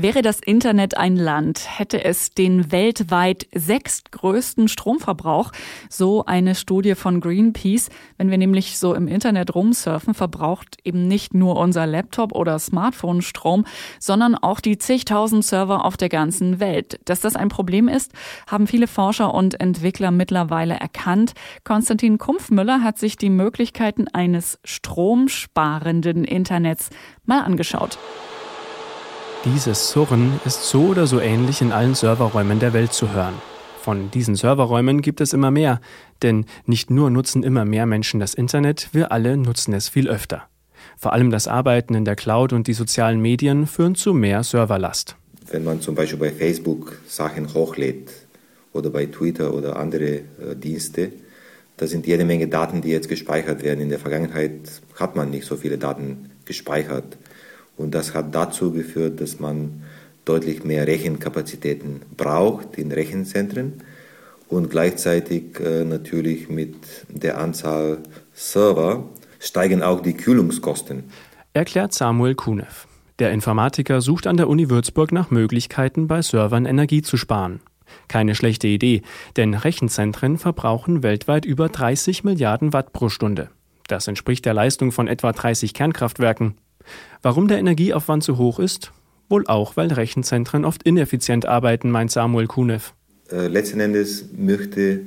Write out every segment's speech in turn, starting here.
Wäre das Internet ein Land, hätte es den weltweit sechstgrößten Stromverbrauch, so eine Studie von Greenpeace. Wenn wir nämlich so im Internet rumsurfen, verbraucht eben nicht nur unser Laptop oder Smartphone Strom, sondern auch die zigtausend Server auf der ganzen Welt. Dass das ein Problem ist, haben viele Forscher und Entwickler mittlerweile erkannt. Konstantin Kumpfmüller hat sich die Möglichkeiten eines stromsparenden Internets mal angeschaut. Dieses Surren ist so oder so ähnlich in allen Serverräumen der Welt zu hören. Von diesen Serverräumen gibt es immer mehr, denn nicht nur nutzen immer mehr Menschen das Internet, wir alle nutzen es viel öfter. Vor allem das Arbeiten in der Cloud und die sozialen Medien führen zu mehr Serverlast. Wenn man zum Beispiel bei Facebook Sachen hochlädt oder bei Twitter oder andere äh, Dienste, da sind jede Menge Daten, die jetzt gespeichert werden. In der Vergangenheit hat man nicht so viele Daten gespeichert. Und das hat dazu geführt, dass man deutlich mehr Rechenkapazitäten braucht in Rechenzentren und gleichzeitig äh, natürlich mit der Anzahl Server steigen auch die Kühlungskosten. Erklärt Samuel Kunev. Der Informatiker sucht an der Uni Würzburg nach Möglichkeiten, bei Servern Energie zu sparen. Keine schlechte Idee, denn Rechenzentren verbrauchen weltweit über 30 Milliarden Watt pro Stunde. Das entspricht der Leistung von etwa 30 Kernkraftwerken. Warum der Energieaufwand so hoch ist? Wohl auch, weil Rechenzentren oft ineffizient arbeiten, meint Samuel Kunev. Äh, letzten Endes möchte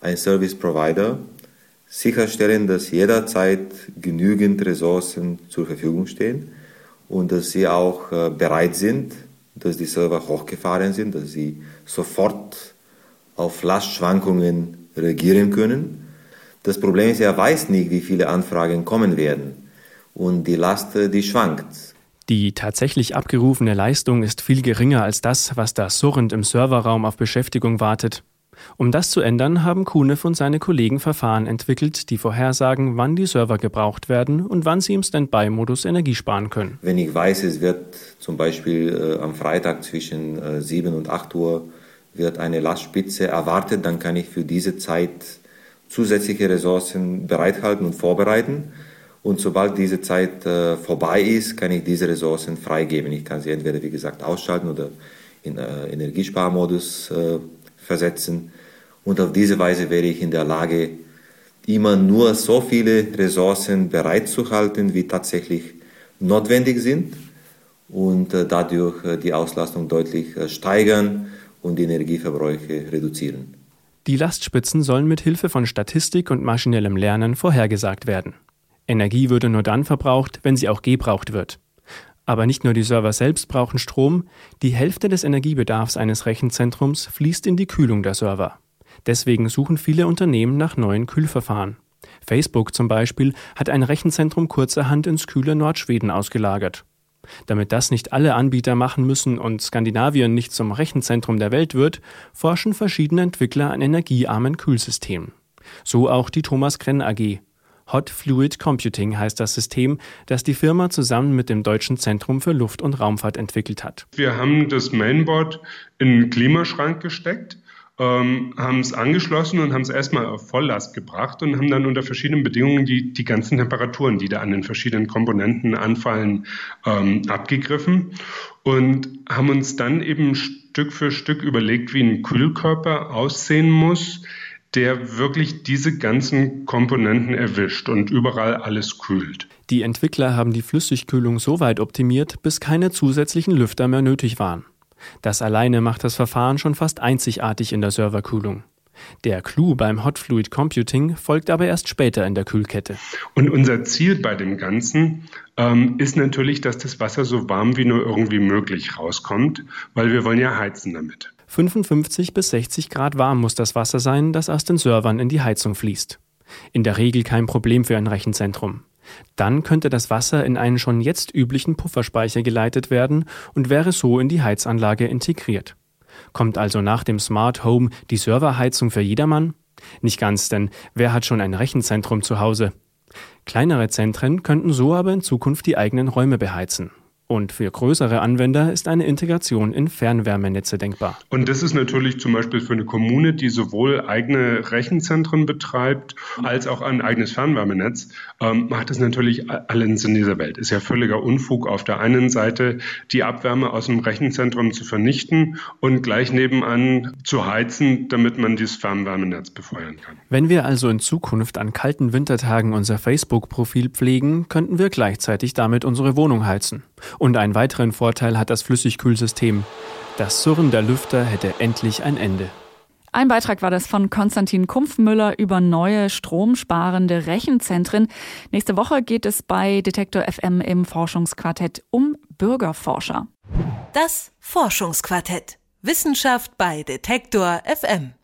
ein Service Provider sicherstellen, dass jederzeit genügend Ressourcen zur Verfügung stehen und dass sie auch äh, bereit sind, dass die Server hochgefahren sind, dass sie sofort auf Lastschwankungen reagieren können. Das Problem ist, er weiß nicht, wie viele Anfragen kommen werden und die Last, die schwankt. Die tatsächlich abgerufene Leistung ist viel geringer als das, was da surrend im Serverraum auf Beschäftigung wartet. Um das zu ändern, haben Kunev und seine Kollegen Verfahren entwickelt, die vorhersagen, wann die Server gebraucht werden und wann sie im Standby-Modus Energie sparen können. Wenn ich weiß, es wird zum Beispiel äh, am Freitag zwischen äh, 7 und 8 Uhr wird eine Lastspitze erwartet, dann kann ich für diese Zeit zusätzliche Ressourcen bereithalten und vorbereiten. Und sobald diese Zeit äh, vorbei ist, kann ich diese Ressourcen freigeben. Ich kann sie entweder, wie gesagt, ausschalten oder in äh, Energiesparmodus äh, versetzen. Und auf diese Weise wäre ich in der Lage, immer nur so viele Ressourcen bereitzuhalten, wie tatsächlich notwendig sind und äh, dadurch äh, die Auslastung deutlich äh, steigern und die Energieverbräuche reduzieren. Die Lastspitzen sollen mit Hilfe von Statistik und maschinellem Lernen vorhergesagt werden. Energie würde nur dann verbraucht, wenn sie auch gebraucht wird. Aber nicht nur die Server selbst brauchen Strom, die Hälfte des Energiebedarfs eines Rechenzentrums fließt in die Kühlung der Server. Deswegen suchen viele Unternehmen nach neuen Kühlverfahren. Facebook zum Beispiel hat ein Rechenzentrum kurzerhand ins kühle Nordschweden ausgelagert. Damit das nicht alle Anbieter machen müssen und Skandinavien nicht zum Rechenzentrum der Welt wird, forschen verschiedene Entwickler an energiearmen Kühlsystemen. So auch die Thomas Krenn AG, Hot Fluid Computing heißt das System, das die Firma zusammen mit dem Deutschen Zentrum für Luft- und Raumfahrt entwickelt hat. Wir haben das Mainboard in einen Klimaschrank gesteckt, ähm, haben es angeschlossen und haben es erstmal auf Volllast gebracht und haben dann unter verschiedenen Bedingungen die, die ganzen Temperaturen, die da an den verschiedenen Komponenten anfallen, ähm, abgegriffen und haben uns dann eben Stück für Stück überlegt, wie ein Kühlkörper aussehen muss, der wirklich diese ganzen Komponenten erwischt und überall alles kühlt. Die Entwickler haben die Flüssigkühlung so weit optimiert, bis keine zusätzlichen Lüfter mehr nötig waren. Das alleine macht das Verfahren schon fast einzigartig in der Serverkühlung. Der Clou beim Hot Fluid Computing folgt aber erst später in der Kühlkette. Und unser Ziel bei dem Ganzen ähm, ist natürlich, dass das Wasser so warm wie nur irgendwie möglich rauskommt, weil wir wollen ja heizen damit. 55 bis 60 Grad warm muss das Wasser sein, das aus den Servern in die Heizung fließt. In der Regel kein Problem für ein Rechenzentrum. Dann könnte das Wasser in einen schon jetzt üblichen Pufferspeicher geleitet werden und wäre so in die Heizanlage integriert. Kommt also nach dem Smart Home die Serverheizung für jedermann? Nicht ganz, denn wer hat schon ein Rechenzentrum zu Hause? Kleinere Zentren könnten so aber in Zukunft die eigenen Räume beheizen. Und für größere Anwender ist eine Integration in Fernwärmenetze denkbar. Und das ist natürlich zum Beispiel für eine Kommune, die sowohl eigene Rechenzentren betreibt, als auch ein eigenes Fernwärmenetz, ähm, macht es natürlich allen Sinn dieser Welt. Ist ja völliger Unfug, auf der einen Seite die Abwärme aus dem Rechenzentrum zu vernichten und gleich nebenan zu heizen, damit man dieses Fernwärmenetz befeuern kann. Wenn wir also in Zukunft an kalten Wintertagen unser Facebook-Profil pflegen, könnten wir gleichzeitig damit unsere Wohnung heizen. Und einen weiteren Vorteil hat das Flüssigkühlsystem. Das Surren der Lüfter hätte endlich ein Ende. Ein Beitrag war das von Konstantin Kumpfmüller über neue stromsparende Rechenzentren. Nächste Woche geht es bei Detektor FM im Forschungsquartett um Bürgerforscher. Das Forschungsquartett. Wissenschaft bei Detektor FM.